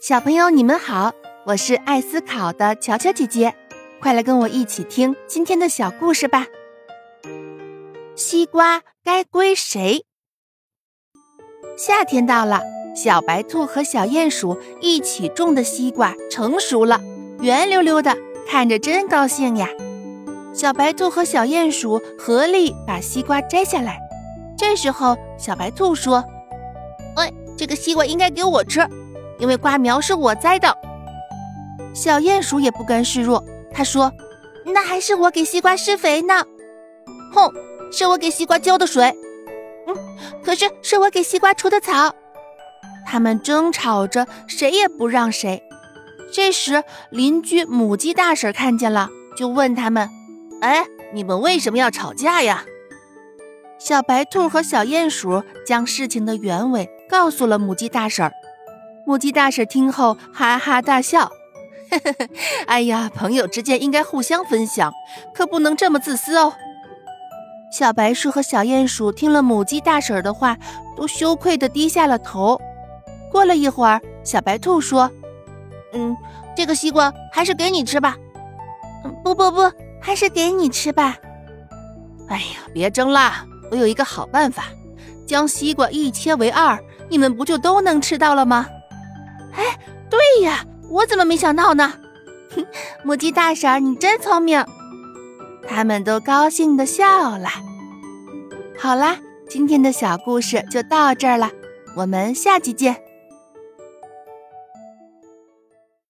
小朋友，你们好，我是爱思考的乔乔姐姐，快来跟我一起听今天的小故事吧。西瓜该归谁？夏天到了，小白兔和小鼹鼠一起种的西瓜成熟了，圆溜溜的，看着真高兴呀。小白兔和小鼹鼠合力把西瓜摘下来。这时候，小白兔说：“哎，这个西瓜应该给我吃。”因为瓜苗是我栽的，小鼹鼠也不甘示弱。他说：“那还是我给西瓜施肥呢。”“哼，是我给西瓜浇的水。”“嗯，可是是我给西瓜除的草。”他们争吵着，谁也不让谁。这时，邻居母鸡大婶看见了，就问他们：“哎，你们为什么要吵架呀？”小白兔和小鼹鼠将事情的原委告诉了母鸡大婶。母鸡大婶听后哈哈大笑，呵呵呵，哎呀，朋友之间应该互相分享，可不能这么自私哦。小白鼠和小鼹鼠听了母鸡大婶的话，都羞愧地低下了头。过了一会儿，小白兔说：“嗯，这个西瓜还是给你吃吧。”“不不不，还是给你吃吧。”“哎呀，别争啦，我有一个好办法，将西瓜一切为二，你们不就都能吃到了吗？”呀，我怎么没想到呢？哼，母鸡大婶，你真聪明。他们都高兴的笑了。好啦，今天的小故事就到这儿了，我们下期见。